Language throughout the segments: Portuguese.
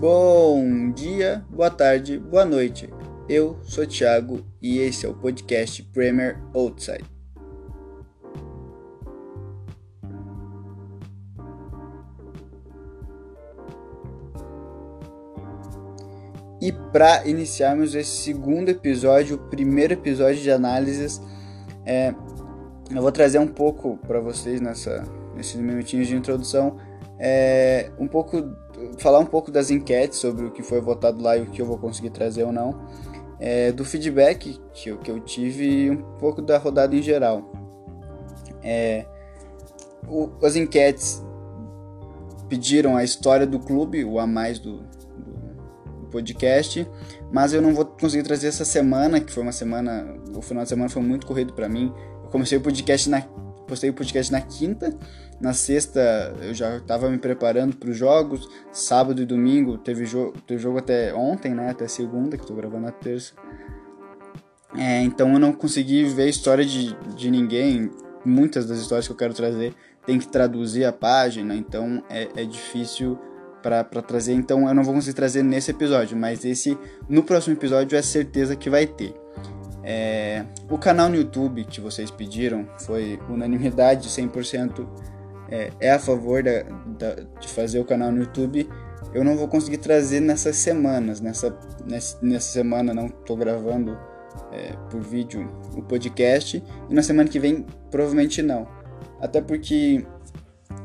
Bom dia, boa tarde, boa noite. Eu sou Thiago e esse é o podcast Premier Outside. E para iniciarmos esse segundo episódio, o primeiro episódio de análises, é, eu vou trazer um pouco para vocês nessa, nesses minutinhos de introdução, é, um pouco falar um pouco das enquetes sobre o que foi votado lá e o que eu vou conseguir trazer ou não, é, do feedback que eu, que eu tive e um pouco da rodada em geral. É, o, as enquetes pediram a história do clube, o a mais do, do, do, podcast, mas eu não vou conseguir trazer essa semana, que foi uma semana, o final de semana foi muito corrido para mim. Eu comecei o podcast na postei o podcast na quinta. Na sexta eu já estava me preparando para os jogos. Sábado e domingo teve, jo teve jogo até ontem, né? Até segunda, que estou gravando na terça. É, então eu não consegui ver a história de, de ninguém. Muitas das histórias que eu quero trazer tem que traduzir a página, então é, é difícil para trazer. Então eu não vou conseguir trazer nesse episódio, mas esse no próximo episódio é certeza que vai ter. É, o canal no YouTube que vocês pediram foi unanimidade, 100% é, é a favor da, da, de fazer o canal no YouTube. Eu não vou conseguir trazer nessas semanas, nessa, nessa, nessa semana não estou gravando é, por vídeo o podcast e na semana que vem provavelmente não. Até porque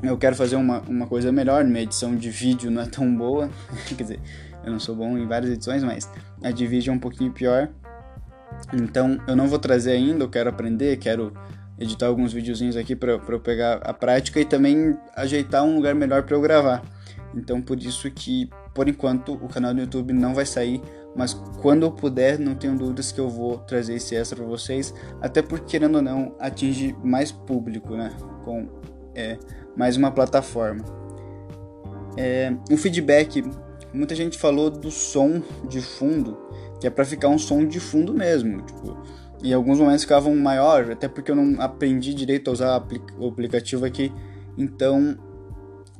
eu quero fazer uma, uma coisa melhor, minha edição de vídeo não é tão boa, quer dizer, eu não sou bom em várias edições, mas a de vídeo é um pouquinho pior. Então eu não vou trazer ainda, eu quero aprender, quero editar alguns videozinhos aqui para eu pegar a prática e também ajeitar um lugar melhor para eu gravar. Então por isso que por enquanto o canal do YouTube não vai sair, mas quando eu puder, não tenho dúvidas que eu vou trazer esse extra para vocês, até porque querendo ou não atinge mais público, né? Com é, mais uma plataforma. É, um feedback, muita gente falou do som de fundo que é para ficar um som de fundo mesmo, tipo, em alguns momentos ficavam maior, até porque eu não aprendi direito a usar o aplicativo aqui, então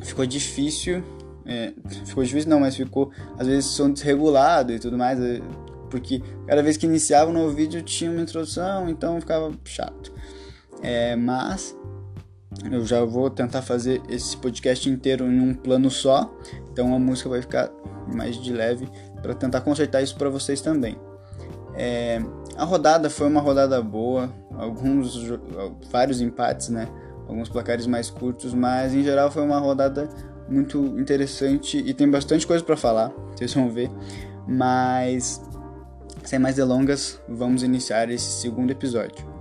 ficou difícil, é, ficou difícil não, mas ficou às vezes som desregulado e tudo mais, é, porque cada vez que iniciava um novo vídeo tinha uma introdução, então ficava chato. É, mas eu já vou tentar fazer esse podcast inteiro em um plano só, então a música vai ficar mais de leve para tentar consertar isso para vocês também. É, a rodada foi uma rodada boa, alguns vários empates, né? Alguns placares mais curtos, mas em geral foi uma rodada muito interessante e tem bastante coisa para falar, vocês vão ver. Mas sem mais delongas, vamos iniciar esse segundo episódio.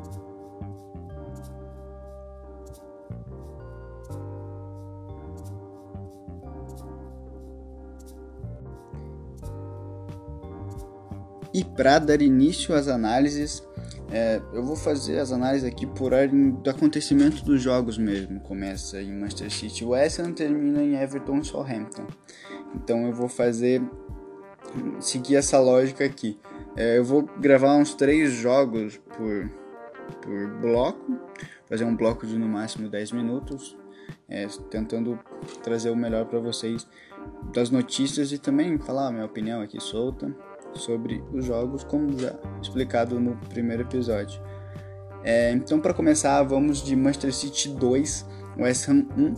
Para dar início às análises, é, eu vou fazer as análises aqui por ordem do acontecimento dos jogos mesmo. Começa em Manchester City West termina em Everton Southampton. Então eu vou fazer seguir essa lógica aqui. É, eu vou gravar uns três jogos por, por bloco, fazer um bloco de no máximo 10 minutos, é, tentando trazer o melhor para vocês das notícias e também falar a minha opinião aqui solta sobre os jogos, como já explicado no primeiro episódio. É, então, para começar, vamos de Manchester City 2, West Ham 1,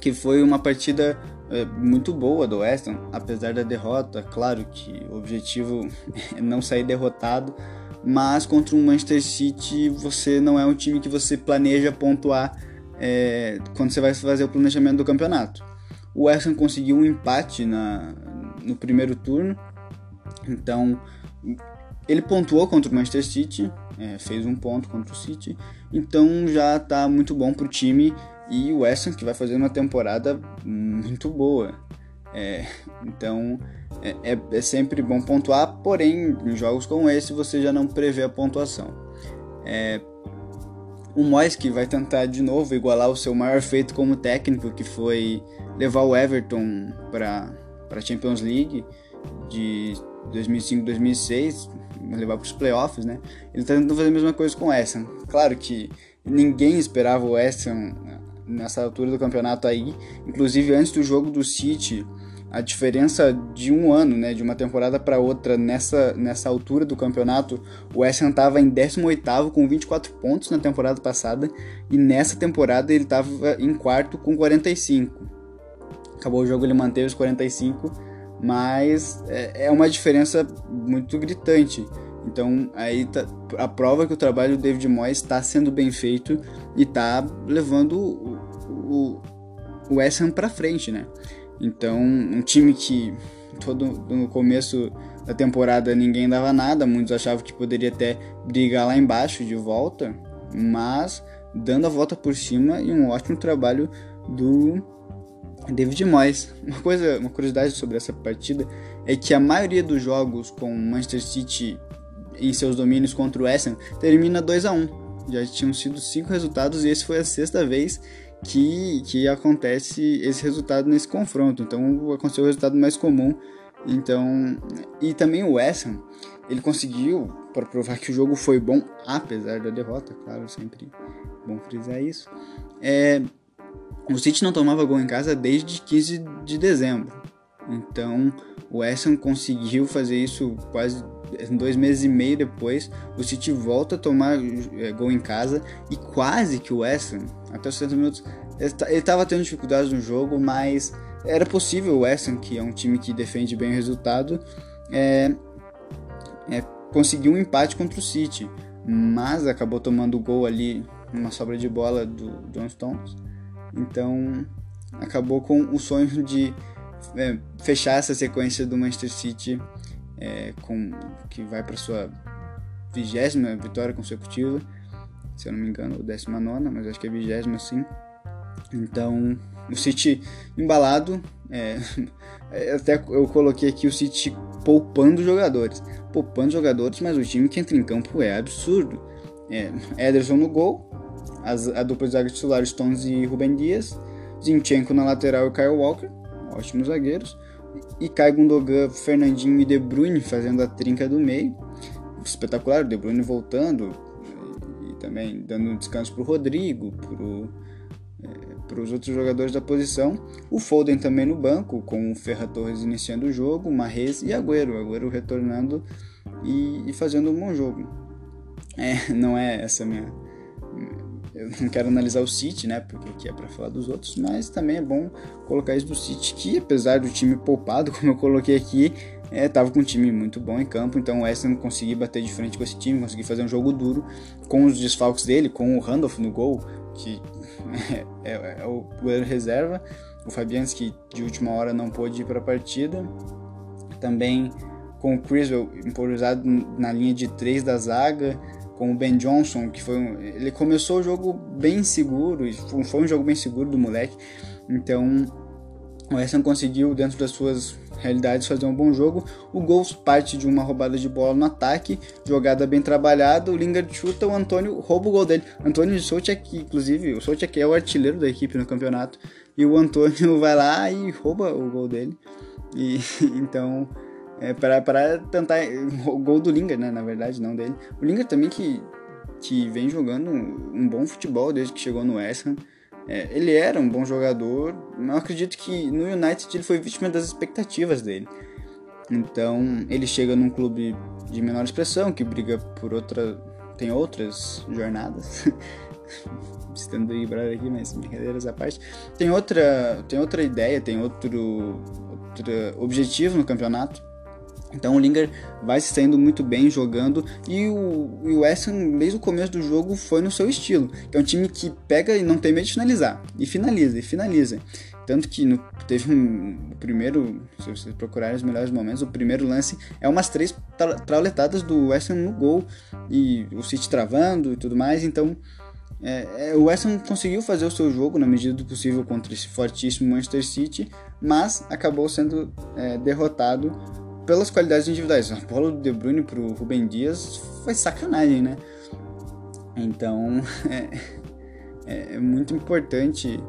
que foi uma partida é, muito boa do West Ham, apesar da derrota. Claro que o objetivo é não sair derrotado, mas contra um Manchester City você não é um time que você planeja pontuar é, quando você vai fazer o planejamento do campeonato. O West Ham conseguiu um empate na, no primeiro turno, então, ele pontuou contra o Manchester City, é, fez um ponto contra o City, então já está muito bom para o time e o West Ham que vai fazer uma temporada muito boa. É, então é, é, é, sempre bom pontuar, porém em jogos como esse você já não prevê a pontuação. É, o Moyes que vai tentar de novo igualar o seu maior feito como técnico, que foi levar o Everton para a Champions League de 2005, 2006, levar para os playoffs, né? Ele está tentando fazer a mesma coisa com o Ham. Claro que ninguém esperava o West Ham nessa altura do campeonato aí. Inclusive, antes do jogo do City, a diferença de um ano, né, de uma temporada para outra, nessa, nessa altura do campeonato, o Ham estava em 18º com 24 pontos na temporada passada e nessa temporada ele estava em quarto com 45. Acabou o jogo, ele manteve os 45, mas é, é uma diferença muito gritante. Então aí tá, a prova que o trabalho do David Moyes está sendo bem feito e está levando o, o, o West Ham para frente, né? Então, um time que todo no começo da temporada ninguém dava nada, muitos achavam que poderia até brigar lá embaixo de volta, mas dando a volta por cima e um ótimo trabalho do David Moyes. Uma coisa, uma curiosidade sobre essa partida é que a maioria dos jogos com Manchester City em seus domínios contra o Ham termina 2 a 1. Já tinham sido cinco resultados e esse foi a sexta vez que, que acontece esse resultado nesse confronto. Então aconteceu o resultado mais comum. Então e também o Ham, ele conseguiu para provar que o jogo foi bom apesar da derrota, claro, sempre bom frisar isso. É, o City não tomava gol em casa desde 15 de dezembro. Então o Ham conseguiu fazer isso quase dois meses e meio depois, o City volta a tomar é, gol em casa e quase que o Ham, até os 60 minutos, ele estava tendo dificuldades no jogo, mas era possível o Ham, que é um time que defende bem o resultado, é, é, um empate contra o City, mas acabou tomando o gol ali, uma sobra de bola do John Stones, então acabou com o sonho de é, fechar essa sequência do Manchester City é, com, que vai para sua vigésima vitória consecutiva, se eu não me engano, ou décima nona, mas acho que é vigésima sim. Então, o City embalado, é, até eu coloquei aqui o City poupando jogadores, poupando jogadores, mas o time que entra em campo é absurdo. É, Ederson no gol, as, a dupla de zaga Stones e Ruben Dias, Zinchenko na lateral e Kyle Walker, ótimos zagueiros e cai Gundogan, Fernandinho e De Bruyne fazendo a trinca do meio. Espetacular, o De Bruyne voltando e também dando descanso para o Rodrigo, para os é, outros jogadores da posição. O Foden também no banco, com o Ferra Torres iniciando o jogo, Marrez e Agüero. Agüero retornando e, e fazendo um bom jogo. É, não é essa minha eu não quero analisar o City, né? Porque aqui é para falar dos outros, mas também é bom colocar isso do City, que apesar do time poupado, como eu coloquei aqui, é, tava com um time muito bom em campo, então o West conseguiu bater de frente com esse time, conseguir fazer um jogo duro com os desfalques dele, com o Randolph no gol, que é, é, é o goleiro reserva, o Fabianski de última hora não pôde ir para a partida, também com o Criswell improvisado na linha de três da zaga, com o Ben Johnson, que foi um, ele começou o jogo bem seguro, foi um jogo bem seguro do moleque. Então, o West conseguiu dentro das suas realidades fazer um bom jogo. O gol parte de uma roubada de bola no ataque, jogada bem trabalhada, o Lingard chuta, o Antônio rouba o gol dele. Antônio Soucek, inclusive, o Soucek é o artilheiro da equipe no campeonato, e o Antônio vai lá e rouba o gol dele. E então, é, para tentar. O gol do Lingard, né? Na verdade, não dele. O Lingard também que, que vem jogando um, bom futebol desde que chegou no West Ham. É, ele era um bom jogador, mas acredito que no United ele foi vítima das expectativas dele. Então ele chega num clube de menor expressão, que briga por outra. tem outras jornadas. Citando o Ibrar aqui, mas brincadeiras à parte. Tem outra, tem outra ideia, tem outro, outro objetivo no campeonato. Então o Lingard vai se saindo muito bem jogando e o, e o West Ham, desde o começo do jogo, foi no seu estilo. é um time que pega e não tem medo de finalizar. E finaliza, e finaliza. Tanto que no, teve um primeiro, se vocês procurarem os melhores momentos, o primeiro lance é umas três trauletadas do West Ham no gol. E o City travando e tudo mais. Então é, é, o West Ham conseguiu fazer o seu jogo na medida do possível contra esse fortíssimo Manchester City, mas acabou sendo é, derrotado pelas qualidades individuais. A bola do De Bruyne pro Rubem Dias foi sacanagem, né? Então é, é, é muito importante.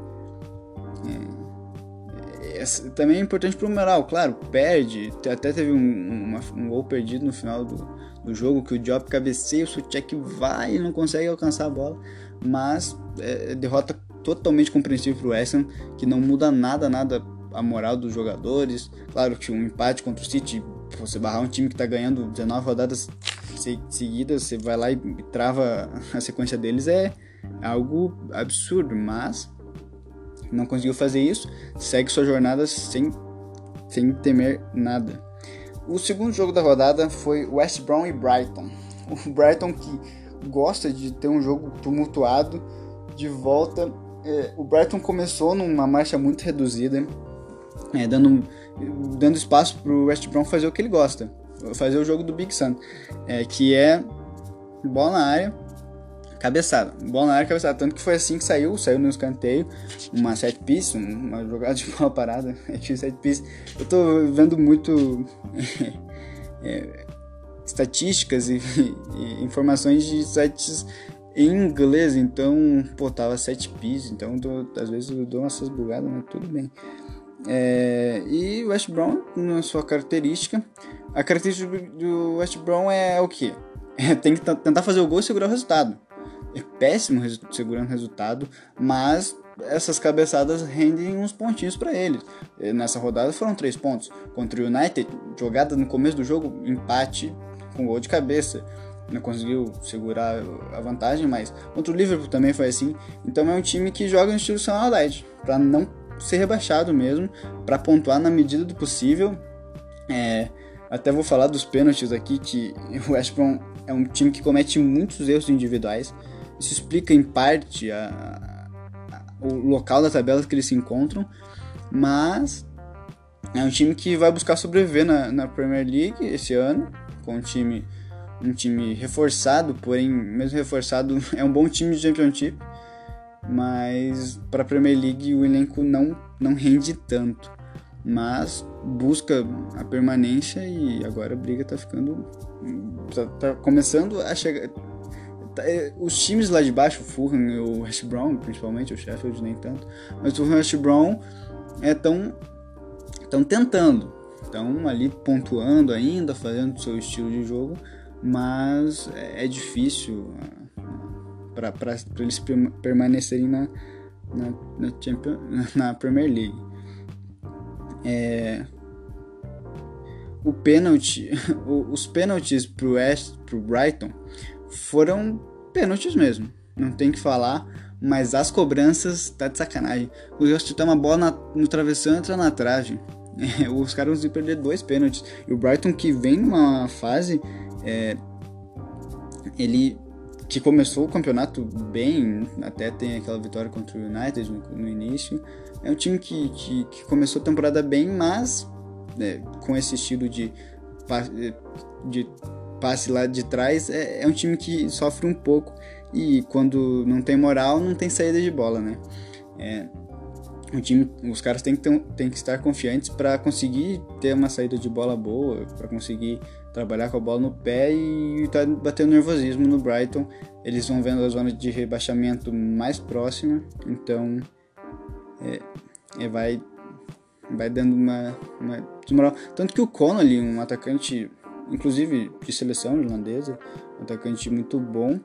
É, é, também é importante pro moral, claro, perde. Até teve um, uma, um gol perdido no final do, do jogo que o Diop cabeceia, o Suchek vai e não consegue alcançar a bola. Mas é, derrota totalmente compreensível pro West Ham, que não muda nada, nada a moral dos jogadores. Claro que um empate contra o City, você barrar um time que está ganhando 19 rodadas seguidas, você vai lá e trava a sequência deles, é algo absurdo, mas não conseguiu fazer isso, segue sua jornada sem, sem temer nada. O segundo jogo da rodada foi West Brom e Brighton. O Brighton que gosta de ter um jogo tumultuado de volta. É, o Brighton começou numa marcha muito reduzida, é, dando, dando espaço para o West Brom fazer o que ele gosta, fazer o jogo do Big Sun, é, que é bola na área, cabeçada. Bola na área, cabeçada. Tanto que foi assim que saiu, saiu no escanteio, uma set piece, uma jogada de bola parada, set piece. Eu tô vendo muito é, estatísticas e, e, informações de sites em inglês, então, pô, tava set piece, então tô, às vezes eu dou umas bugadas, mas tudo bem. É, e o West Brown, na sua característica, a característica do West Brown é o que? É, tem que tentar fazer o gol e segurar o resultado é péssimo segurando resultado, mas essas cabeçadas rendem uns pontinhos para eles. Nessa rodada foram três pontos. Contra o United, jogada no começo do jogo, empate com gol de cabeça. Não conseguiu segurar a vantagem, mas contra o Liverpool também foi assim. Então é um time que joga no estilo Sam para não ser rebaixado mesmo, para pontuar na medida do possível. É, até vou falar dos pênaltis aqui, que o West Brom é um time que comete muitos erros individuais. Isso explica em parte a, a, o local da tabela que eles se encontram, mas é um time que vai buscar sobreviver na, na Premier League esse ano, com um time, um time reforçado, porém, mesmo reforçado, é um bom time de Championship, mas para a Premier League o elenco não, não rende tanto, mas busca a permanência e agora a briga está ficando. Tá, tá começando a chegar Tá, é, os times lá de baixo, o Fulham e o West Brom, principalmente, o Sheffield nem tanto, mas o West Brom estão é, estão tentando, estão ali pontuando ainda, fazendo o seu estilo de jogo, mas é, é difícil para eles permanecerem na, na, na, Champions, na Premier League. É, o pênalti, os pênaltis para o Brighton foram pênaltis mesmo. Não tem que falar, mas as cobranças tá de sacanagem. O Just tem uma bola na, no travessão entra na trave. É, os caras vão perder dois pênaltis. E o Brighton que vem numa fase. É, ele que começou o campeonato bem, até tem aquela vitória contra o United no, no início. É um time que, que, que, começou a temporada bem, mas é, com esse estilo de, de passe lá de trás, é, é um time que sofre um pouco e quando não tem moral, não tem saída de bola, né? É, o time, os caras têm que, ter, têm que estar confiantes para conseguir ter uma saída de bola boa, para conseguir trabalhar com a bola no pé e tá batendo nervosismo no Brighton. Eles vão vendo a zona de rebaixamento mais próxima, então é, é vai vai dando uma, uma desmoral. Tanto que o Connolly, um atacante inclusive de seleção irlandesa, um atacante muito bom.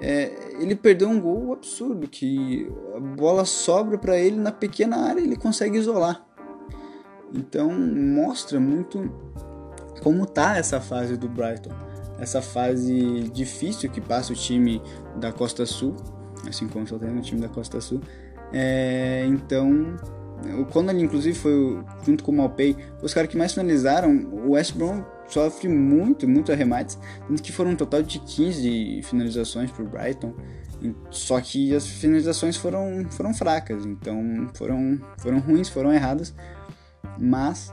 É, ele perdeu um gol absurdo, que a bola sobra para ele na pequena área ele consegue isolar. Então mostra muito como tá essa fase do Brighton, essa fase difícil que passa o time da Costa Sul, assim como só tem o time da Costa Sul. É, então o Connolly, inclusive, foi junto com o Malpay, os caras que mais finalizaram. O West Brom sofre muito, muito arremates, tanto que foram um total de 15 finalizações para o Brighton. Só que as finalizações foram, foram fracas, então foram, foram ruins, foram erradas. Mas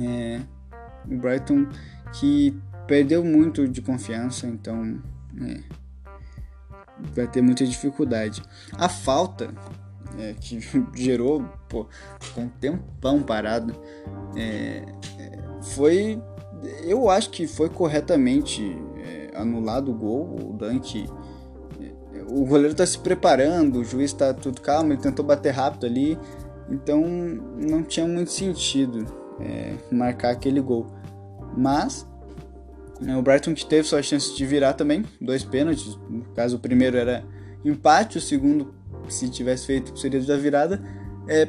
é, o Brighton que perdeu muito de confiança, então é, vai ter muita dificuldade. A falta é, que gerou pô, um tempão parado, é, é, foi. Eu acho que foi corretamente é, anulado o gol. O Dunk. É, o goleiro está se preparando, o juiz está tudo calmo, ele tentou bater rápido ali, então não tinha muito sentido é, marcar aquele gol. Mas o Brighton que teve sua chance de virar também, dois pênaltis. No caso, o primeiro era empate, o segundo se tivesse feito seria da virada, é,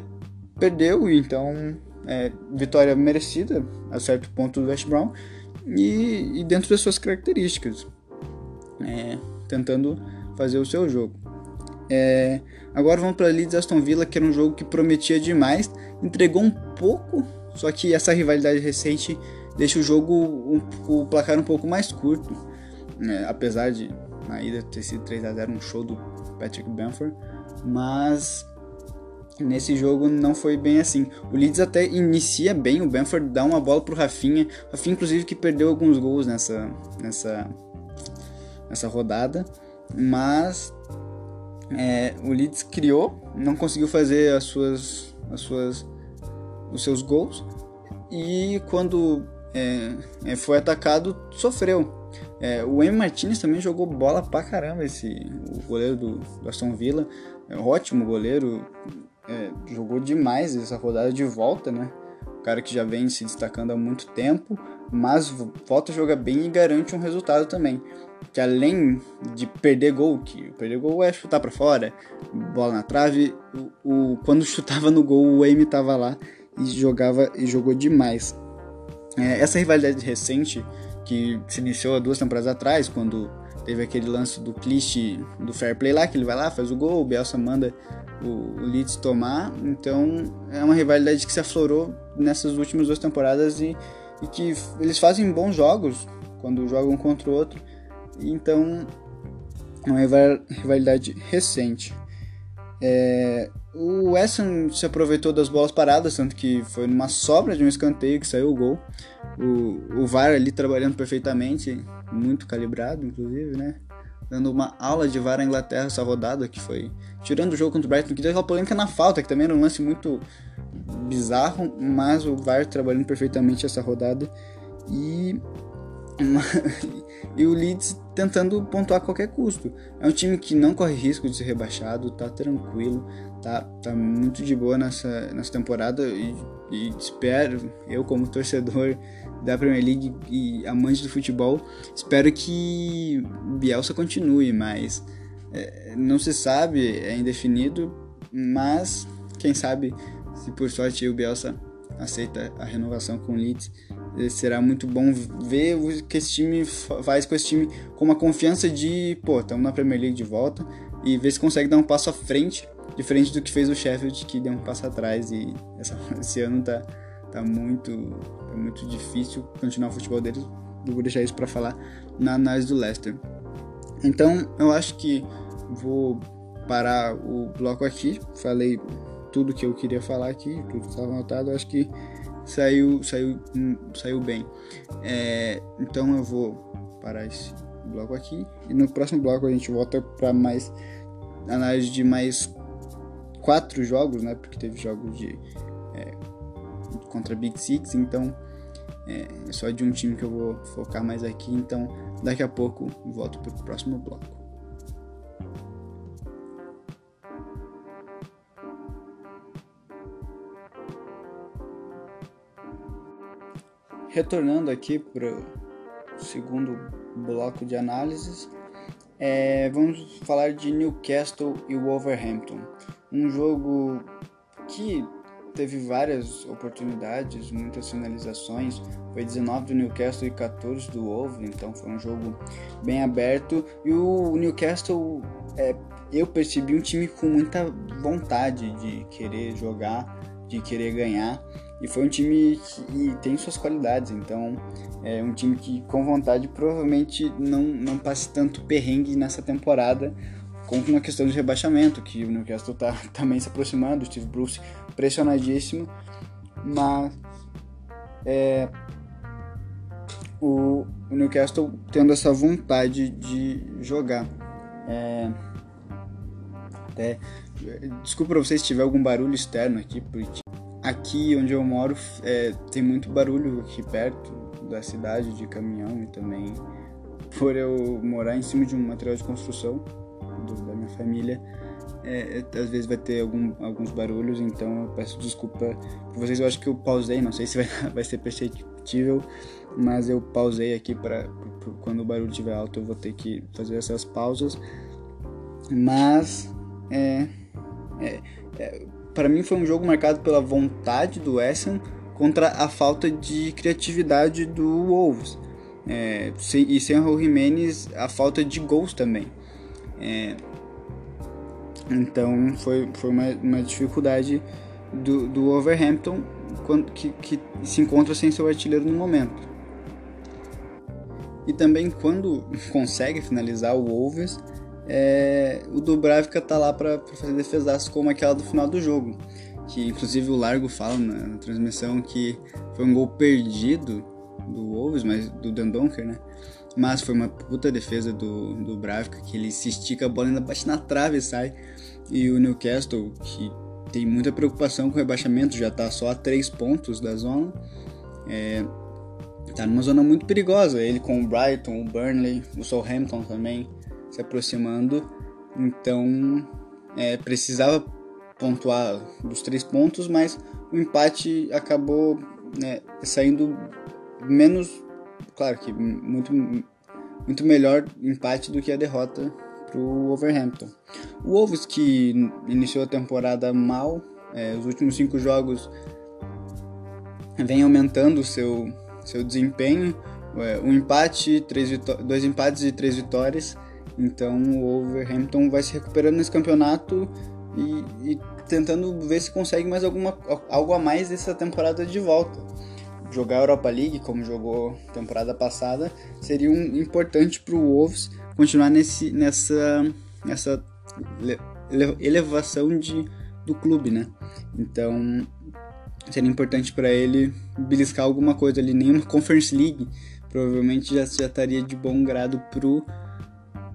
perdeu, então é, vitória merecida a certo ponto do West Brown e, e dentro das suas características, é, tentando fazer o seu jogo. É, agora vamos para Leeds Aston Villa, que era um jogo que prometia demais, entregou um pouco, só que essa rivalidade recente deixa o jogo um, o placar um pouco mais curto, né? apesar de na ida ter sido 3 a 0 um show do Patrick Bamford, mas nesse jogo não foi bem assim. O Leeds até inicia bem, o Bamford dá uma bola pro Rafinha, Rafinha inclusive que perdeu alguns gols nessa nessa nessa rodada, mas é, o Leeds criou, não conseguiu fazer as suas, as suas, os seus gols e quando é, é foi atacado sofreu. É, o M Martinez também jogou bola pra caramba esse o goleiro do, do Aston Villa, é um ótimo goleiro, é, jogou demais essa rodada de volta, né? O cara que já vem se destacando há muito tempo, mas volta a jogar bem e garante um resultado também que além de perder gol, que perder gol é chutar para fora, bola na trave, o, o, quando chutava no gol o Amy tava lá e jogava e jogou demais. É, essa rivalidade recente que se iniciou há duas temporadas atrás, quando teve aquele lance do clichê do fair play lá, que ele vai lá, faz o gol, o Bielsa manda o, o Leeds tomar, então é uma rivalidade que se aflorou nessas últimas duas temporadas e, e que eles fazem bons jogos quando jogam um contra o outro, então, é uma rivalidade recente. É, o Ham se aproveitou das bolas paradas, tanto que foi numa sobra de um escanteio que saiu o gol. O, o VAR ali trabalhando perfeitamente, muito calibrado, inclusive, né? Dando uma aula de VAR à Inglaterra essa rodada, que foi tirando o jogo contra o Brighton, que deu aquela polêmica na falta, que também era um lance muito bizarro, mas o VAR trabalhando perfeitamente essa rodada. E e o Leeds tentando pontuar a qualquer custo. É um time que não corre risco de ser rebaixado, tá tranquilo, tá, tá muito de boa nessa, nessa temporada e, e espero, eu como torcedor da Premier League e amante do futebol, espero que Bielsa continue, mas é, não se sabe, é indefinido, mas quem sabe se por sorte o Bielsa aceita a renovação com o Leeds será muito bom ver o que esse time faz com esse time com uma confiança de, pô, estamos na Premier League de volta e ver se consegue dar um passo à frente, diferente do que fez o Sheffield, que deu um passo atrás e essa, esse ano tá, tá muito, tá muito difícil continuar o futebol deles. Vou deixar isso para falar na análise do Leicester. Então, eu acho que vou parar o bloco aqui. Falei tudo que eu queria falar aqui, tudo que estava anotado. Eu acho que saiu, saiu, hum, saiu bem. É, então eu vou parar esse bloco aqui e no próximo bloco a gente volta para mais análise de mais quatro jogos, né? Porque teve jogos de é, contra Big Six, então é, é só de um time que eu vou focar mais aqui. Então daqui a pouco volto para o próximo bloco. retornando aqui para o segundo bloco de análises, é, vamos falar de Newcastle e Wolverhampton. Um jogo que teve várias oportunidades, muitas finalizações. Foi 19 do Newcastle e 14 do Wolverhampton, então foi um jogo bem aberto. E o Newcastle, é, eu percebi um time com muita vontade de querer jogar, de querer ganhar. E foi um time que tem suas qualidades, então é um time que com vontade provavelmente não, não passe tanto perrengue nessa temporada como na questão de rebaixamento, que o Newcastle está também se aproximando, o Steve Bruce pressionadíssimo, mas é, o, o, Newcastle tendo essa vontade de jogar. É, até, desculpa pra vocês se tiver algum barulho externo aqui, porque Aqui onde eu moro é, tem muito barulho aqui perto da cidade de caminhão e também por eu morar em cima de um material de construção do, da minha família, é, às vezes vai ter algum, alguns barulhos, então eu peço desculpa por vocês. Eu acho que eu pausei, não sei se vai, vai ser perceptível, mas eu pausei aqui para quando o barulho estiver alto eu vou ter que fazer essas pausas. Mas é, é, é para mim foi um jogo marcado pela vontade do West contra a falta de criatividade do Wolves. É, e sem o Jimenez, a falta de gols também. É, então foi, foi uma, uma dificuldade do, do Overhampton que, que se encontra sem seu artilheiro no momento. E também quando consegue finalizar o Wolves, é, o Dubravka tá lá para fazer defesas como aquela do final do jogo. Que inclusive o Largo fala na, na, transmissão que foi um gol perdido do Wolves, mas do Dendonker, né? Mas foi uma puta defesa do, do Bravka, que ele se estica, a bola ainda bate na trave e sai. E o Newcastle, que tem muita preocupação com o rebaixamento, já tá só a 3 pontos da zona. É, tá numa zona muito perigosa. Ele com o Brighton, o Burnley, o Southampton também se aproximando. Então é, precisava pontuar dos três pontos, mas o empate acabou né, saindo menos, claro que muito, muito melhor empate do que a derrota para o Wolverhampton. O Wolves que iniciou a temporada mal, é, os últimos cinco jogos vem aumentando o seu, seu desempenho, é, um empate, três dois empates e três vitórias. Então o Wolverhampton vai se recuperando nesse campeonato e, e tentando ver se consegue mais alguma, algo a mais dessa temporada de volta. Jogar a Europa League, como jogou temporada passada, seria um, importante para o Wolves continuar nesse, nessa, nessa elevação de, do clube, né? Então seria importante para ele beliscar alguma coisa ali, nenhuma Conference League, provavelmente já, já estaria de bom grado pro,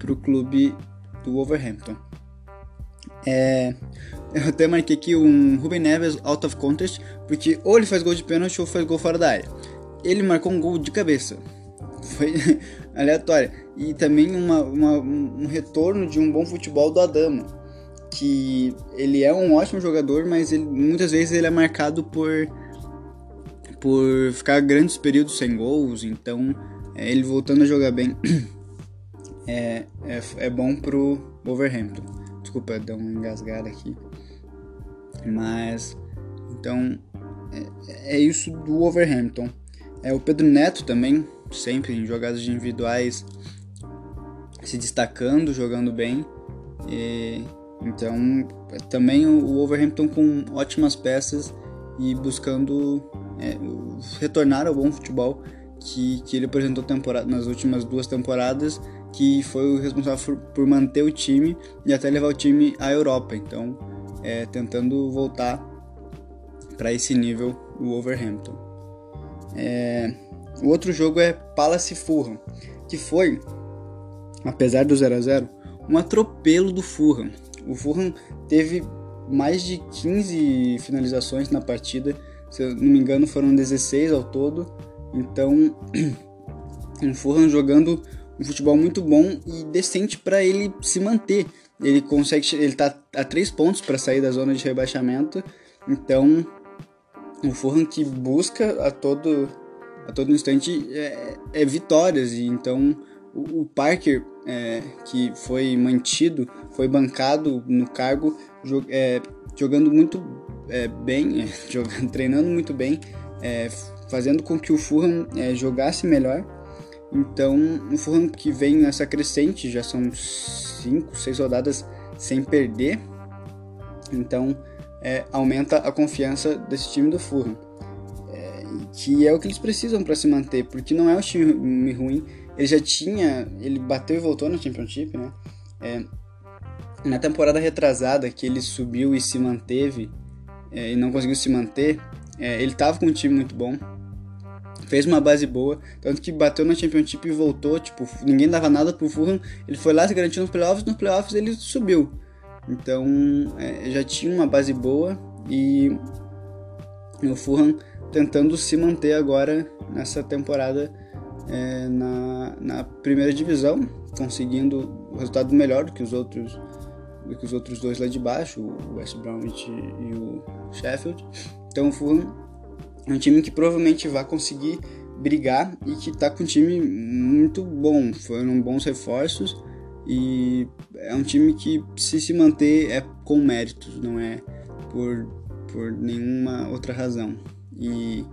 pro clube do Wolverhampton. É, eu até marquei aqui um Ruben Neves out of contest, porque ou ele faz gol de pênalti ou faz gol fora da área. Ele marcou um gol de cabeça. Foi aleatório. E também uma, uma, um retorno de um bom futebol do Adama. Que ele é um ótimo jogador, mas ele, muitas vezes ele é marcado por, por ficar grandes períodos sem gols. Então, é, ele voltando a jogar bem é, é, é bom pro Wolverhampton. Desculpa, deu uma engasgada aqui. Mas, então, é, é isso do Wolverhampton. É o Pedro Neto também, sempre em jogadas individuais, se destacando, jogando bem. E, então, também o Wolverhampton com ótimas peças e buscando é, retornar ao bom futebol que, que ele apresentou temporada, nas últimas duas temporadas que foi o responsável por manter o time e até levar o time à Europa. Então, é, tentando voltar para esse nível o Wolverhampton. É, o outro jogo é Palace Fulham, que foi, apesar do 0 a 0 um atropelo do Fulham. O Fulham teve mais de 15 finalizações na partida, se eu não me engano foram 16 ao todo. Então, o Fulham jogando um futebol muito bom e decente para ele se manter. Ele consegue, ele tá a três pontos para sair da zona de rebaixamento. Então, o Fulham que busca a todo a todo instante é, é vitórias e então o, Parker é, que foi mantido, foi bancado no cargo, jog, é, jogando muito é, bem, jogando, treinando muito bem, é, fazendo com que o Fulham é, jogasse melhor então, o Fulham que vem nessa crescente, já são 5, 6 rodadas sem perder. Então, é, aumenta a confiança desse time do Fulham. É, que é o que eles precisam para se manter, porque não é um time ruim. Ele já tinha, ele bateu e voltou no Championship, né? É, na temporada retrasada, que ele subiu e se manteve, é, e não conseguiu se manter, é, ele estava com um time muito bom, fez uma base boa, tanto que bateu na Championship e voltou, tipo, ninguém dava nada pro Fulham, ele foi lá, se garantiu nos playoffs, nos playoffs ele subiu. Então, é, já tinha uma base boa e o Fulham tentando se manter agora nessa temporada é, na, na primeira divisão, conseguindo um resultado melhor do que os outros do que os outros dois lá de baixo, o West Bromwich e o Sheffield. Então o Fulham é um time que provavelmente vai conseguir brigar e que está com um time muito bom. Foram bons reforços e é um time que se se manter é com méritos, não é por, por nenhuma outra razão. E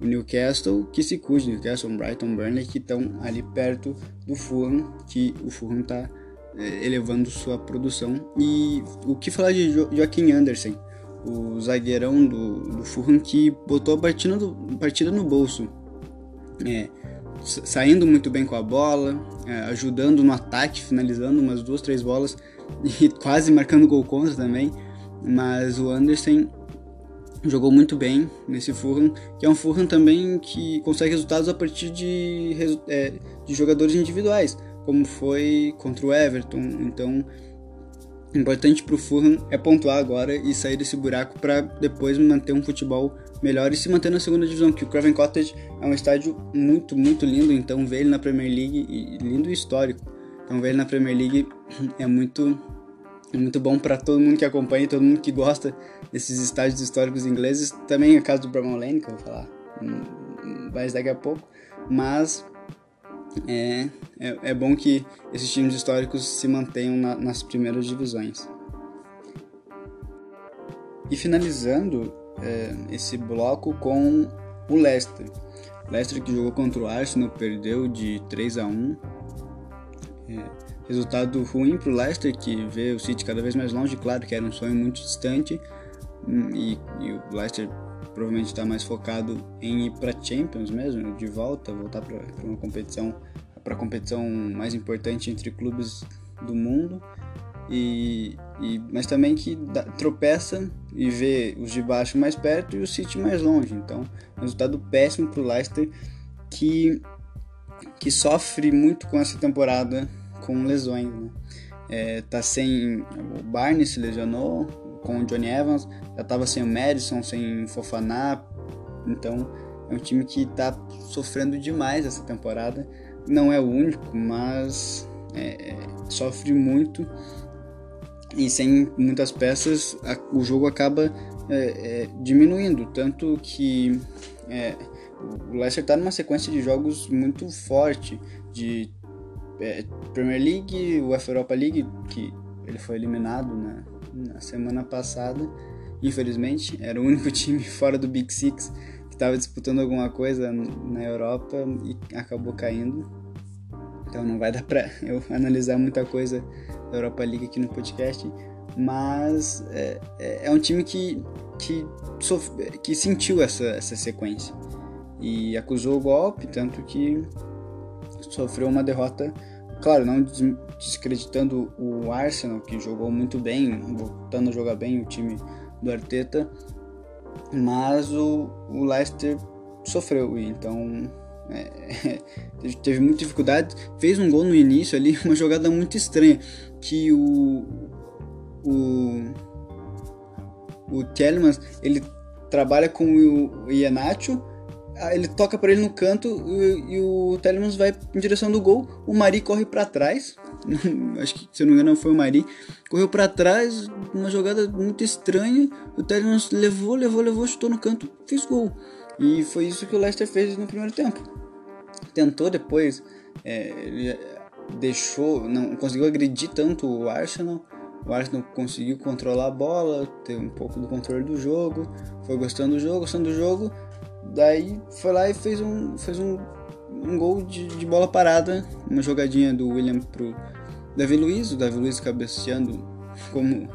o Newcastle que se cuide, Newcastle, Brighton, Burnley que estão ali perto do Fulham, que o Fulham está é, elevando sua produção. E o que falar de jo Joaquim Anderson, o zagueirão do, do Fulham que botou a partida, do, partida no bolso. É, saindo muito bem com a bola, é, ajudando no ataque, finalizando umas duas, três bolas e quase marcando gol contra também. Mas o Anderson jogou muito bem nesse Fulham, que é um Fulham também que consegue resultados a partir de, é, de jogadores individuais, como foi contra o Everton. Então, importante para o Fulham é pontuar agora e sair desse buraco para depois manter um futebol melhor e se manter na segunda divisão, que o Craven Cottage é um estádio muito, muito lindo, então ver ele na Premier League, lindo e histórico. Então ver ele na Premier League é muito é muito bom para todo mundo que acompanha, todo mundo que gosta desses estádios históricos ingleses. Também é o caso do Bramall Lane, que eu vou falar mais daqui a pouco. Mas é, é, é bom que esses times históricos se mantenham na, nas primeiras divisões. E finalizando é, esse bloco com o Leicester. Leicester que jogou contra o Arsenal, perdeu de 3 a 1 é, Resultado ruim para o Leicester, que vê o City cada vez mais longe, claro que era um sonho muito distante, hum, e, e o Leicester provavelmente está mais focado em ir para Champions mesmo, de volta, voltar para uma competição, para a competição mais importante entre clubes do mundo, e, e mas também que dá, tropeça e vê os de baixo mais perto e o City mais longe, então resultado péssimo para o Leicester que que sofre muito com essa temporada com lesões, né? É, tá sem o Barney se lesionou com o Johnny Evans, já tava sem o Madison, sem o Fofaná, então é um time que tá sofrendo demais essa temporada. Não é o único, mas é, é sofre muito. E sem muitas peças a, o jogo acaba é, é diminuindo, tanto que é, o Leicester está numa sequência de jogos muito forte, de é, Premier League, UEFA Europa League, que ele foi eliminado na, na semana passada, infelizmente, era o único time fora do Big Six que estava disputando alguma coisa na Europa e acabou caindo. Então não vai dar para eu analisar muita coisa da Europa League aqui no podcast, mas é, é, é um time que, que, que sentiu essa, essa sequência e acusou o golpe, tanto que sofreu uma derrota, claro, não descreditando o Arsenal, que jogou muito bem, voltando a jogar bem o time do Arteta, mas o, o Leicester sofreu, então é, teve muita dificuldade, fez um gol no início ali, uma jogada muito estranha, que o o o ele trabalha com o Ianacho ele toca para ele no canto e, e o Telemans vai em direção do gol. O Mari corre para trás. Acho que, se eu não me engano, foi o Mari. Correu para trás, uma jogada muito estranha. O Telemans levou, levou, levou, chutou no canto, fez gol. E foi isso que o Leicester fez no primeiro tempo. Tentou depois, é, ele deixou, não conseguiu agredir tanto o Arsenal. O Arsenal conseguiu controlar a bola, ter um pouco do controle do jogo, foi gostando do jogo, gostando do jogo Daí foi lá e fez um, fez um, um gol de, de bola parada, uma jogadinha do William pro Davi Luiz, o Davi Luiz cabeceando como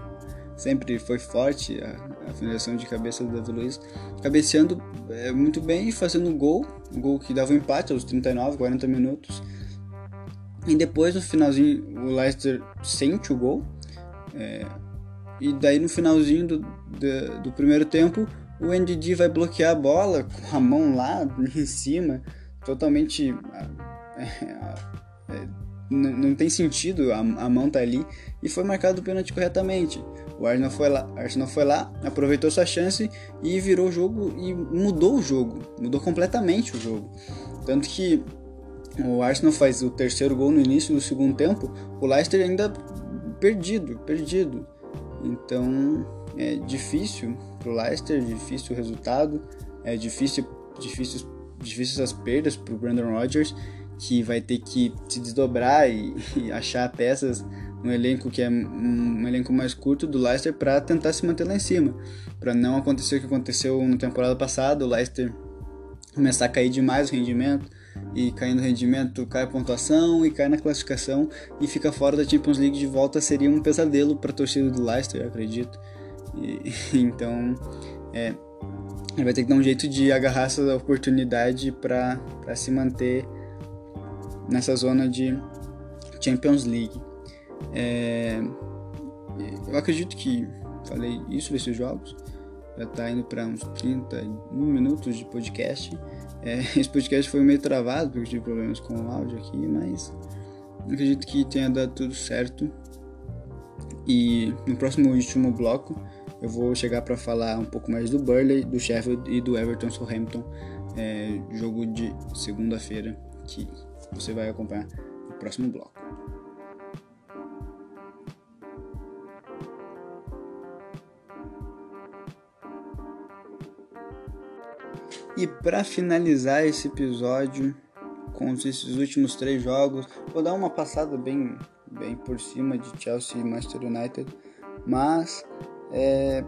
sempre foi forte a, a finalização de cabeça do Davi Luiz, cabeceando é, muito bem e fazendo um gol, um gol que dava um empate aos 39, 40 minutos. E depois no finalzinho o Leicester sente o gol. É, e daí no finalzinho do, do, do primeiro tempo o NDD vai bloquear a bola com a mão lá em cima, totalmente. É, é, não, não, tem sentido, a, a, mão tá ali, e foi marcado o pênalti corretamente. O Arsenal foi lá, Arsenal foi lá, aproveitou sua chance e virou o jogo e mudou o jogo, mudou completamente o jogo. Tanto que o Arsenal faz o terceiro gol no início do segundo tempo, o Leicester ainda perdido, perdido. Então é difícil pro Leicester, difícil o resultado, é difícil, difícil, difícil as perdas pro Brandon Rodgers, que vai ter que se desdobrar e, e achar peças um elenco que é um, um elenco mais curto do Leicester para tentar se manter lá em cima, para não acontecer o que aconteceu na temporada passada, o Leicester começar a cair demais o rendimento e caindo o rendimento cai a pontuação e cai na classificação e fica fora da Champions League de volta seria um pesadelo para a torcida do Leicester, eu acredito. E, então, é, ele vai ter que dar um jeito de agarrar essa oportunidade para se manter nessa zona de Champions League. É, eu acredito que falei isso desses jogos. Já está indo para uns 31 minutos de podcast. É, esse podcast foi meio travado porque tive problemas com o áudio aqui, mas acredito que tenha dado tudo certo. E no próximo último bloco eu vou chegar para falar um pouco mais do Burley, do Sheffield e do Everton Southampton, é, jogo de segunda-feira que você vai acompanhar no próximo bloco. E para finalizar esse episódio com esses últimos três jogos, vou dar uma passada bem, bem por cima de Chelsea e Manchester United, mas é,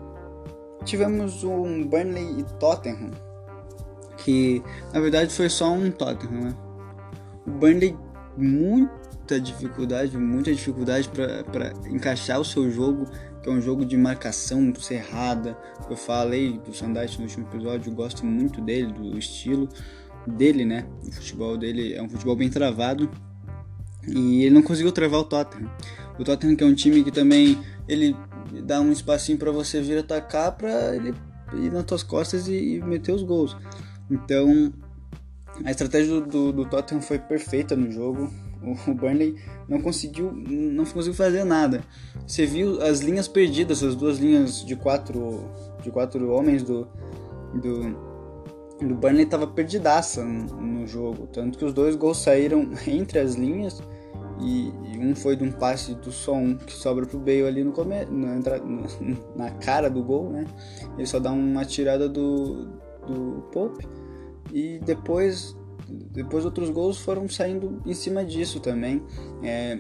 tivemos um Burnley e Tottenham, que na verdade foi só um Tottenham, né? O Burnley muita dificuldade, muita dificuldade para encaixar o seu jogo, que é um jogo de marcação cerrada. Eu falei do Sandite no último episódio, gosto muito dele, do estilo dele, né? O futebol dele é um futebol bem travado. E ele não conseguiu travar o Tottenham. O Tottenham que é um time que também ele dá um espacinho para você vir atacar para ele ir nas tuas costas e, e, meter os gols. Então, a estratégia do, do, do Tottenham foi perfeita no jogo. O, o Burnley não conseguiu, não conseguiu fazer nada. Você viu as linhas perdidas, as duas linhas de quatro, de quatro homens do, do, do Burnley estava perdidaça no, no jogo, tanto que os dois gols saíram entre as linhas e, e, um foi de um passe do som que sobra pro Bale ali no come, na, na cara do gol, né? Ele só dá uma tirada do, do Pope e depois depois outros gols foram saindo em cima disso também, é,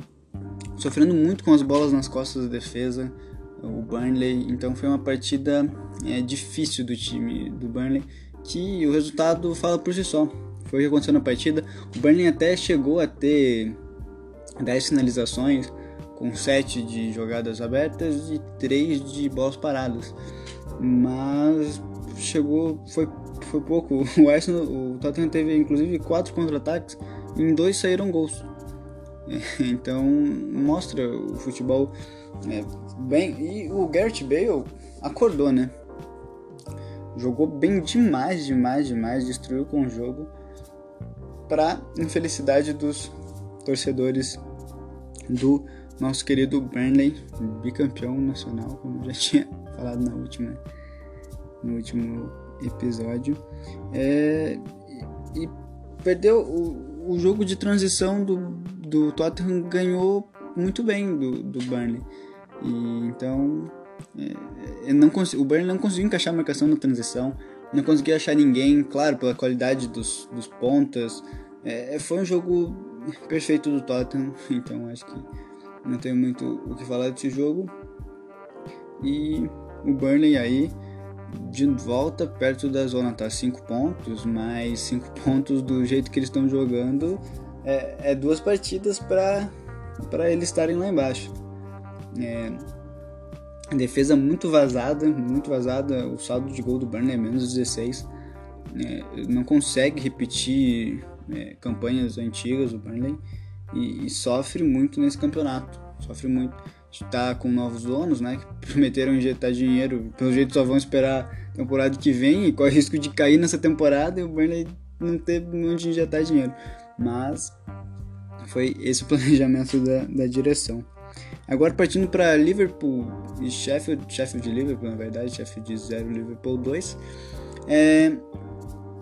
sofrendo muito com as bolas nas costas da defesa, o Burnley. Então foi uma partida é, difícil do time do Burnley, que o resultado fala por si só. Foi o que aconteceu na partida. O Burnley até chegou a ter 10 finalizações, com 7 de jogadas abertas e 3 de bolas paradas. Mas chegou, foi, foi pouco. O Arsenal, o Tottenham teve inclusive 4 contra-ataques e em 2 saíram gols. Então mostra o futebol é, bem. E o Gareth Bale acordou, né? Jogou bem demais, demais, demais, destruiu com o jogo. Para infelicidade dos torcedores do nosso querido Burnley, bicampeão nacional, como já tinha falado na última, no último episódio. É, e, e, perdeu o, o, jogo de transição do, do Tottenham ganhou muito bem do, do Burnley. E, então é, não o Burnley não conseguiu encaixar a marcação na transição, não conseguiu achar ninguém, claro, pela qualidade dos, dos pontas. É, foi um jogo perfeito do Tottenham, então acho que não tenho muito o que falar desse jogo. E o Burnley aí de volta perto da zona, tá 5 pontos, mas 5 pontos do jeito que eles estão jogando é, é, duas partidas para eles estarem lá embaixo. É, defesa muito vazada, muito vazada, o saldo de gol do Burnley é menos 16. É, não consegue repetir é, campanhas antigas do Burnley e, e, sofre muito nesse campeonato. Sofre muito. Está com novos donos, né? Que prometeram injetar dinheiro. Pelo jeito só vão esperar a temporada que vem e corre risco de cair nessa temporada e o Burnley não teve onde injetar dinheiro. Mas foi esse o planejamento da, da direção. Agora partindo para Liverpool e Sheffield, Sheffield e Liverpool, na verdade, Sheffield 0, Liverpool 2. É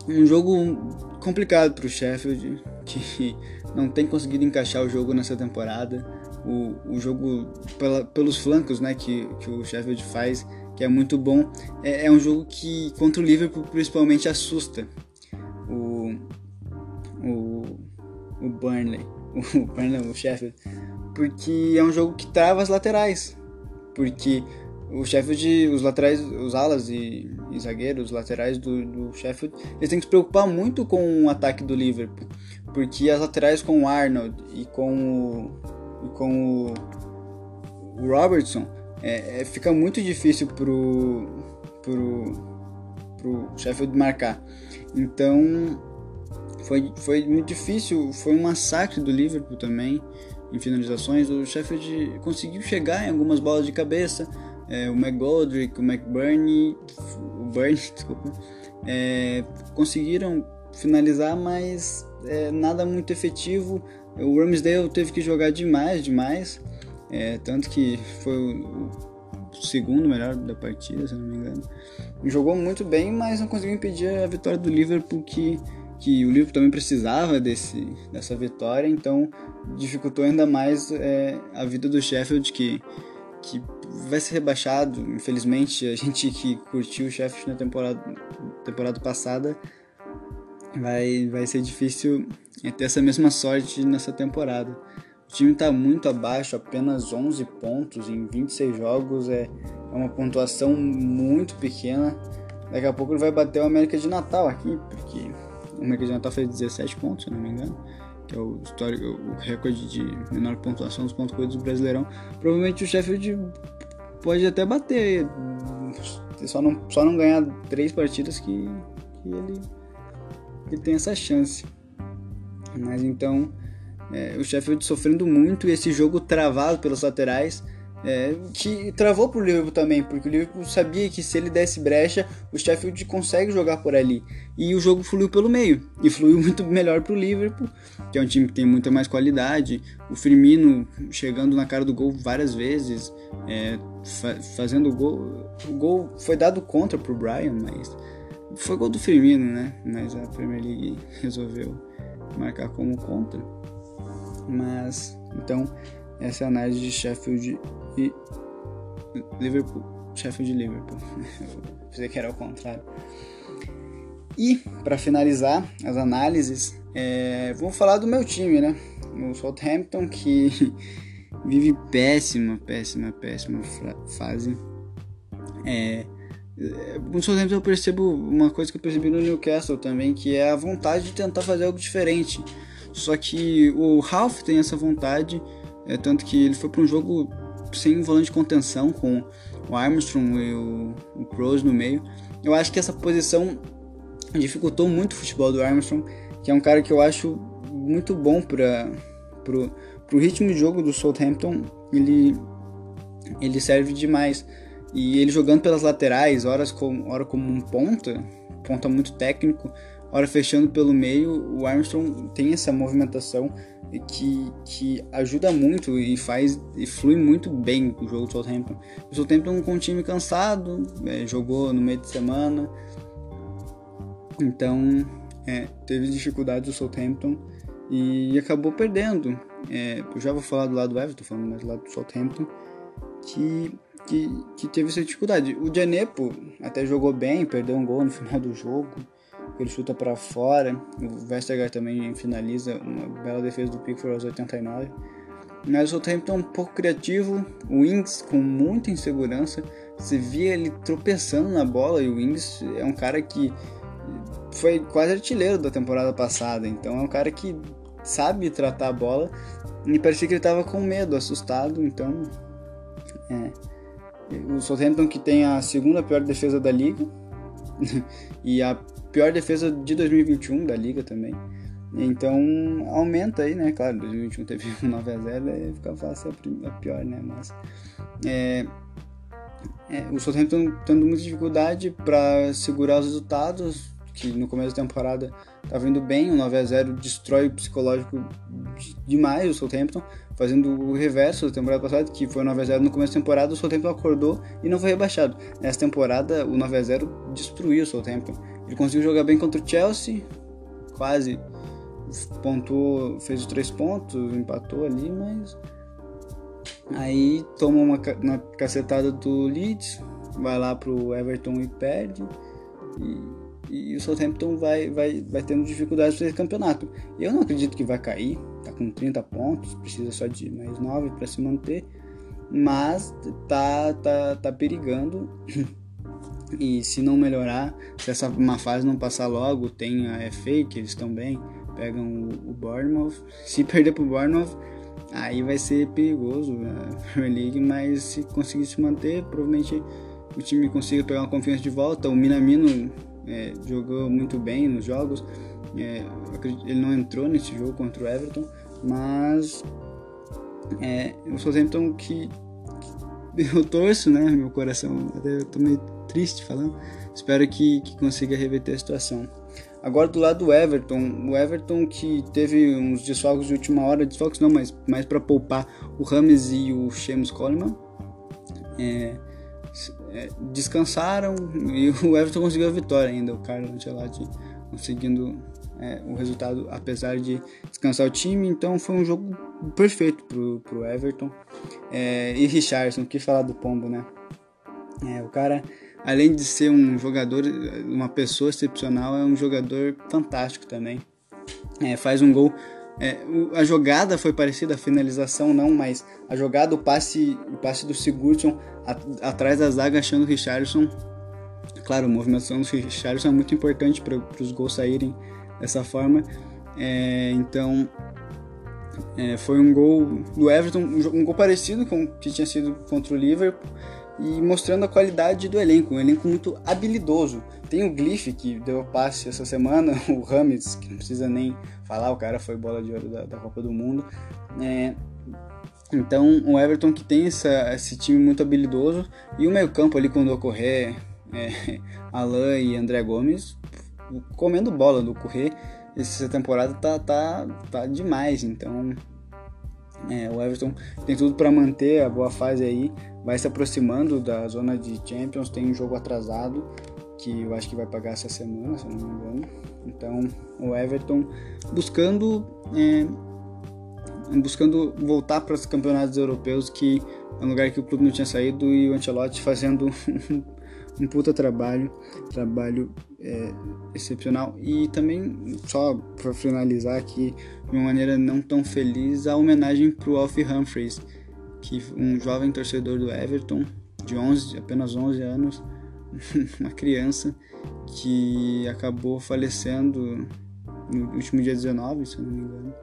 um jogo complicado para o Sheffield, que não tem conseguido encaixar o jogo nessa temporada. O, o jogo pela, pelos flancos né, que, que o Sheffield faz, que é muito bom. É, é um jogo que contra o Liverpool principalmente assusta o, o, o Burnley, o Burnley, o Sheffield, porque é um jogo que trava as laterais. Porque o Sheffield, os laterais, os alas e, e zagueiros, os laterais do, do, Sheffield, eles têm que se preocupar muito com o ataque do Liverpool. Porque as laterais com o Arnold e com o, e com o Robertson é, é, fica muito difícil pro, pro, pro Sheffield marcar. Então foi, foi muito difícil, foi um massacre do Liverpool também em finalizações. O Sheffield conseguiu chegar em algumas bolas de cabeça. É, o McGoldrick, o McBurney, o Burnie, desculpa, é, conseguiram finalizar, mas é, nada muito efetivo. O Ramsdale teve que jogar demais, demais. É, tanto que foi o, segundo melhor da partida, se não me engano. Jogou muito bem, mas não conseguiu impedir a vitória do Liverpool que que o Liverpool também precisava desse, dessa vitória, então dificultou ainda mais é, a vida do Sheffield, que, que vai ser rebaixado. Infelizmente, a gente que curtiu o Sheffield na temporada, temporada passada vai, vai ser difícil ter essa mesma sorte nessa temporada. O time está muito abaixo, apenas 11 pontos em 26 jogos, é, é uma pontuação muito pequena. Daqui a pouco ele vai bater o América de Natal aqui, porque o América de Natal fez 17 pontos, se não me engano, que é o, histórico, o recorde de menor pontuação dos pontos corridos do Brasileirão. Provavelmente o Sheffield pode até bater, só não, só não ganhar três partidas que, que ele, ele tem essa chance. Mas então, é, o Sheffield sofrendo muito e esse jogo travado pelos laterais é, que travou pro Liverpool também, porque o Liverpool sabia que se ele desse brecha, o Sheffield consegue jogar por ali. E o jogo fluiu pelo meio, e fluiu muito melhor pro Liverpool, que é um time que tem muita mais qualidade. O Firmino chegando na cara do gol várias vezes, é, fa fazendo o gol. O gol foi dado contra pro Brian, mas foi gol do Firmino, né? Mas a Premier League resolveu marcar como contra. Mas, então, essa é a análise de Sheffield e Liverpool. Sheffield e Liverpool. Pensei que era o contrário. E, para finalizar as análises, é, vou falar do meu time, né? O Southampton, que vive péssima, péssima, péssima fase. É, no Southampton eu percebo uma coisa que eu percebi no Newcastle também, que é a vontade de tentar fazer algo diferente. Só que o Ralph tem essa vontade é, tanto que ele foi para um jogo sem um volante de contenção, com o Armstrong e o, o no meio. Eu acho que essa posição dificultou muito o futebol do Armstrong, que é um cara que eu acho muito bom para pro, pro ritmo de jogo do Southampton. Ele, ele serve demais. E ele jogando pelas laterais, horas como, hora como um ponta, ponta muito técnico, hora fechando pelo meio, o Armstrong tem essa movimentação que, que ajuda muito e faz e flui muito bem o jogo do Southampton. O Southampton com um time cansado, é, jogou no meio de semana, então é, teve dificuldades o Southampton e acabou perdendo. É, eu já vou falar do lado do Everton, falando mais do lado do Southampton, que, que, que teve essa dificuldade. O Janepo até jogou bem, perdeu um gol no final do jogo ele chuta para fora. O Vestergaard também finaliza uma bela defesa do Pickford aos 89. Mas o Southampton é um pouco criativo, o Ings com muita insegurança. Você via ele tropeçando na bola e o Ings é um cara que foi quase artilheiro da temporada passada, então é um cara que sabe tratar a bola e parecia que ele estava com medo, assustado, então é. o Southampton que tem a segunda pior defesa da liga e a pior defesa de 2021 da liga também. Então aumenta aí, né? Claro, 2021 teve um 9x0, aí fica fácil a pior, né? Mas é, é, o Southampton tendo muita dificuldade para segurar os resultados, que no começo da temporada estava indo bem, o 9x0 destrói o psicológico demais o Southampton, fazendo o reverso da temporada passada, que foi o 9x0 no começo da temporada, o Southampton acordou e não foi rebaixado. Nessa temporada, o 9x0 destruiu o Southampton. Ele conseguiu jogar bem contra o Chelsea, quase pontuou, fez os três pontos, empatou ali, mas aí toma uma, uma cacetada do Leeds, vai lá pro Everton e perde. E e o Southampton vai, vai, vai tendo dificuldades para esse campeonato. Eu não acredito que vai cair, tá com 30 pontos, precisa só de mais 9 para se manter, mas tá, tá, tá perigando. E se não melhorar, se essa uma fase não passar logo, tem a FA que eles estão bem, pegam o, o Bournemouth. Se perder pro Bournemouth, aí vai ser perigoso a Premier League, mas se conseguir se manter, provavelmente o time consiga pegar uma confiança de volta. O Minamino é, jogou muito bem nos jogos, é, ele não entrou nesse jogo contra o Everton, mas é, o Southampton que, que eu torço, né, meu coração, até eu tô meio triste falando, espero que, que consiga reverter a situação. Agora do lado do Everton, o Everton que teve uns desfalques de última hora, desfalques não, mas mais para poupar o Rames e o Seamus Coleman, é, é, descansaram e o Everton conseguiu a vitória ainda, o Carlos Ancelotti conseguindo é, o resultado apesar de descansar o time, então foi um jogo perfeito pro, pro Everton. É, e Richardson, que falar do Pombo, né? É, o cara além de ser um jogador, uma pessoa excepcional, é um jogador fantástico também. É, faz um gol. É, a jogada foi parecida, a finalização não, mas a jogada, o passe, o passe do Sigurdsson atrás da zaga, achando o Richardson. Claro, a movimentação do Richardson é muito importante para os gols saírem dessa forma. É, então, é, foi um gol do Everton, um, um gol parecido com o que tinha sido contra o Liverpool e mostrando a qualidade do elenco, um elenco muito habilidoso. Tem o Glyph, que deu passe essa semana, o Rames, que não precisa nem falar, o cara foi bola de ouro da, da Copa do Mundo. É, então, o Everton que tem essa, esse time muito habilidoso e o meio-campo ali quando ocorrer é, Alain e André Gomes comendo bola do correr. Essa temporada tá, tá, tá demais, então é, o Everton tem tudo para manter a boa fase aí, vai se aproximando da zona de Champions, tem um jogo atrasado que eu acho que vai pagar essa semana, se não me engano. Então, o Everton buscando é, buscando voltar para os campeonatos europeus, que é um lugar que o clube não tinha saído e o Ancelotti fazendo um puta trabalho, trabalho é, excepcional. E também, só para finalizar aqui, de uma maneira não tão feliz, a homenagem para o Alf Humphreys, que um jovem torcedor do Everton, de 11, apenas 11 anos, uma criança que acabou falecendo no último dia 19, se eu não me engano.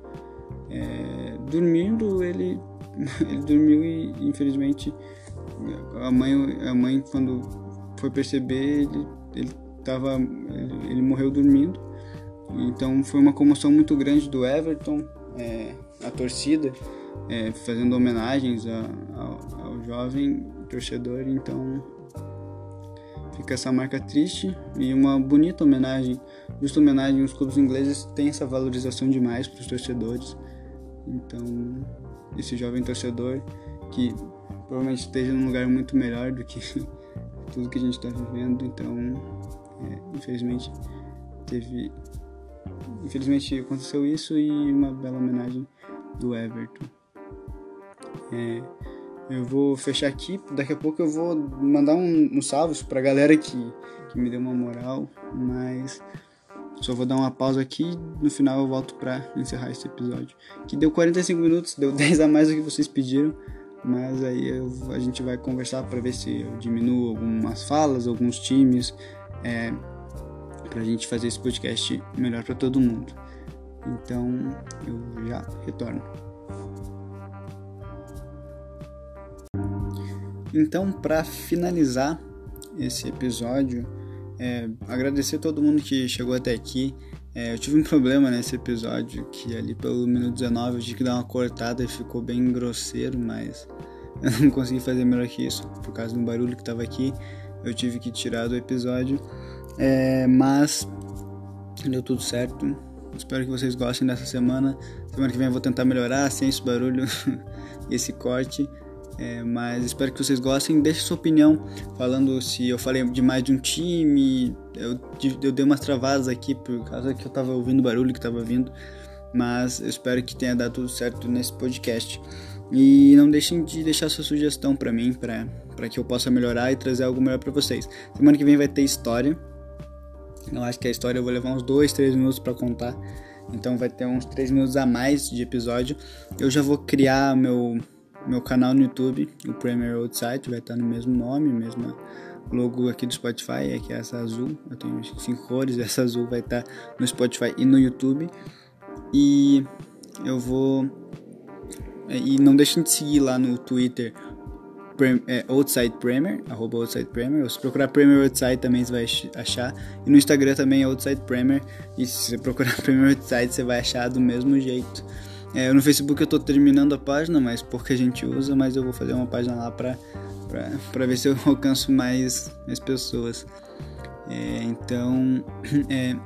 É, dormindo, ele, ele dormiu e infelizmente a mãe, a mãe quando foi perceber, ele, ele, tava, ele, ele morreu dormindo. Então foi uma comoção muito grande do Everton, é, a torcida, é, fazendo homenagens a, ao, ao jovem torcedor. Então fica essa marca triste e uma bonita homenagem, justa homenagem. Os clubes ingleses têm essa valorização demais para os torcedores. Então, esse jovem torcedor que provavelmente esteja num lugar muito melhor do que tudo que a gente está vivendo. Então, é, infelizmente, teve. Infelizmente aconteceu isso e uma bela homenagem do Everton. É, eu vou fechar aqui, daqui a pouco eu vou mandar um, um salve pra galera que, que me deu uma moral, mas só vou dar uma pausa aqui no final eu volto para encerrar esse episódio. Que deu 45 minutos, deu 10 a mais do que vocês pediram. Mas aí eu, a gente vai conversar para ver se eu diminuo algumas falas, alguns times, é, para a gente fazer esse podcast melhor para todo mundo. Então eu já retorno. Então, para finalizar esse episódio, é, agradecer a todo mundo que chegou até aqui. É, eu tive um problema nesse episódio que ali pelo minuto 19 eu tive que dar uma cortada e ficou bem grosseiro, mas eu não consegui fazer melhor que isso por causa do barulho que estava aqui. Eu tive que tirar do episódio, é, mas deu tudo certo. Espero que vocês gostem dessa semana. Semana que vem eu vou tentar melhorar sem esse barulho esse corte. É, mas espero que vocês gostem. Deixe sua opinião falando se eu falei demais de um time. Eu, eu dei umas travadas aqui por causa que eu tava ouvindo o barulho que tava vindo. Mas eu espero que tenha dado tudo certo nesse podcast. E não deixem de deixar sua sugestão para mim, para que eu possa melhorar e trazer algo melhor para vocês. Semana que vem vai ter história. Eu acho que a história eu vou levar uns 2, 3 minutos para contar. Então vai ter uns 3 minutos a mais de episódio. Eu já vou criar meu, meu canal no YouTube, o Premier Outside, vai estar no mesmo nome, mesma logo aqui do Spotify, é que é essa azul. Eu tenho cinco cores, essa azul vai estar no Spotify e no YouTube. E eu vou. E não deixem de seguir lá no Twitter é, Outside Premier, arroba Outside Premier. Ou se procurar Premier Outside também você vai achar. E no Instagram também é Outside Premier. E se você procurar Premier Outside você vai achar do mesmo jeito. É, no Facebook eu tô terminando a página, mas pouca gente usa, mas eu vou fazer uma página lá pra, pra, pra ver se eu alcanço mais, mais pessoas. É, então, é,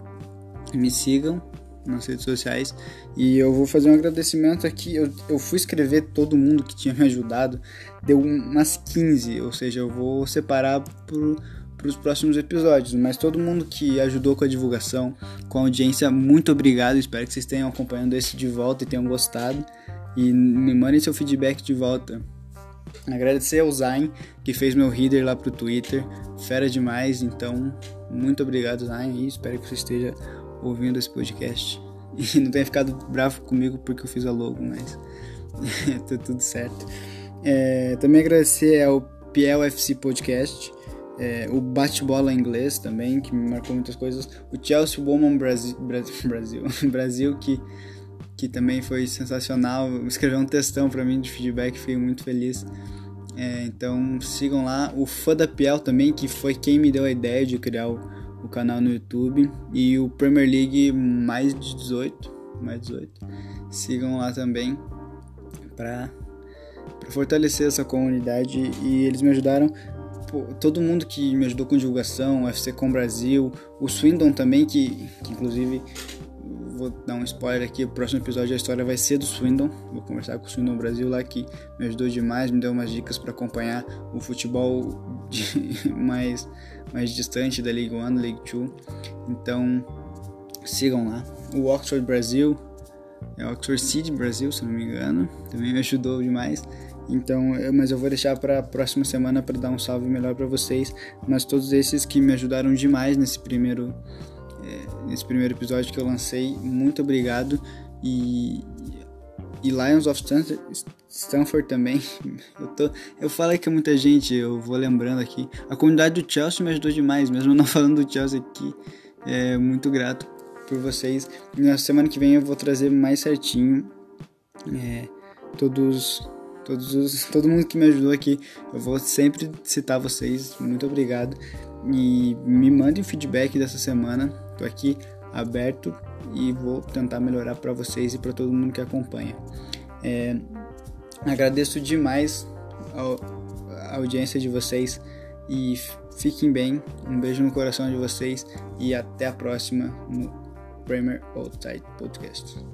me sigam nas redes sociais. E eu vou fazer um agradecimento aqui. Eu, eu fui escrever todo mundo que tinha me ajudado. Deu umas 15, ou seja, eu vou separar para os próximos episódios. Mas todo mundo que ajudou com a divulgação, com a audiência, muito obrigado. Espero que vocês tenham acompanhando esse de volta e tenham gostado. E me mandem seu feedback de volta. Agradecer ao Zain, que fez meu reader lá pro Twitter. Fera demais, então muito obrigado, Zain. E espero que você esteja ouvindo esse podcast. E não tenha ficado bravo comigo porque eu fiz a logo, mas tá tudo certo. É, também agradecer ao Piel FC Podcast, é, o Bate-Bola Inglês também, que me marcou muitas coisas, o Chelsea Woman Brasil, Brasil, Brasil que, que também foi sensacional, escreveu um textão para mim de feedback, fiquei muito feliz. É, então sigam lá, o Fã da Piel também, que foi quem me deu a ideia de criar o o canal no YouTube. E o Premier League mais de 18, mais 18. Sigam lá também para fortalecer essa comunidade. E eles me ajudaram pô, todo mundo que me ajudou com divulgação, o FC Com Brasil, o Swindon também que, que inclusive vou dar um spoiler aqui, o próximo episódio da história vai ser do Swindon. Vou conversar com o Swindon Brasil lá que me ajudou demais, me deu umas dicas para acompanhar o futebol de, mais mais distante da League One, League Two. Então sigam lá. O Oxford Brasil, é Oxford City Brasil, se não me engano, também me ajudou demais. Então, eu, mas eu vou deixar para a próxima semana para dar um salve melhor para vocês. Mas todos esses que me ajudaram demais nesse primeiro é, nesse primeiro episódio que eu lancei, muito obrigado. E, e Lions of Stanford também. Eu, tô, eu falei que muita gente, eu vou lembrando aqui. A comunidade do Chelsea me ajudou demais, mesmo não falando do Chelsea aqui. É muito grato por vocês. Na semana que vem eu vou trazer mais certinho é, todos, todos os, todo mundo que me ajudou aqui. Eu vou sempre citar vocês. Muito obrigado. E me mandem feedback dessa semana. Tô aqui aberto e vou tentar melhorar para vocês e para todo mundo que acompanha. É, agradeço demais a audiência de vocês e fiquem bem. Um beijo no coração de vocês e até a próxima no Premier Outside Podcast.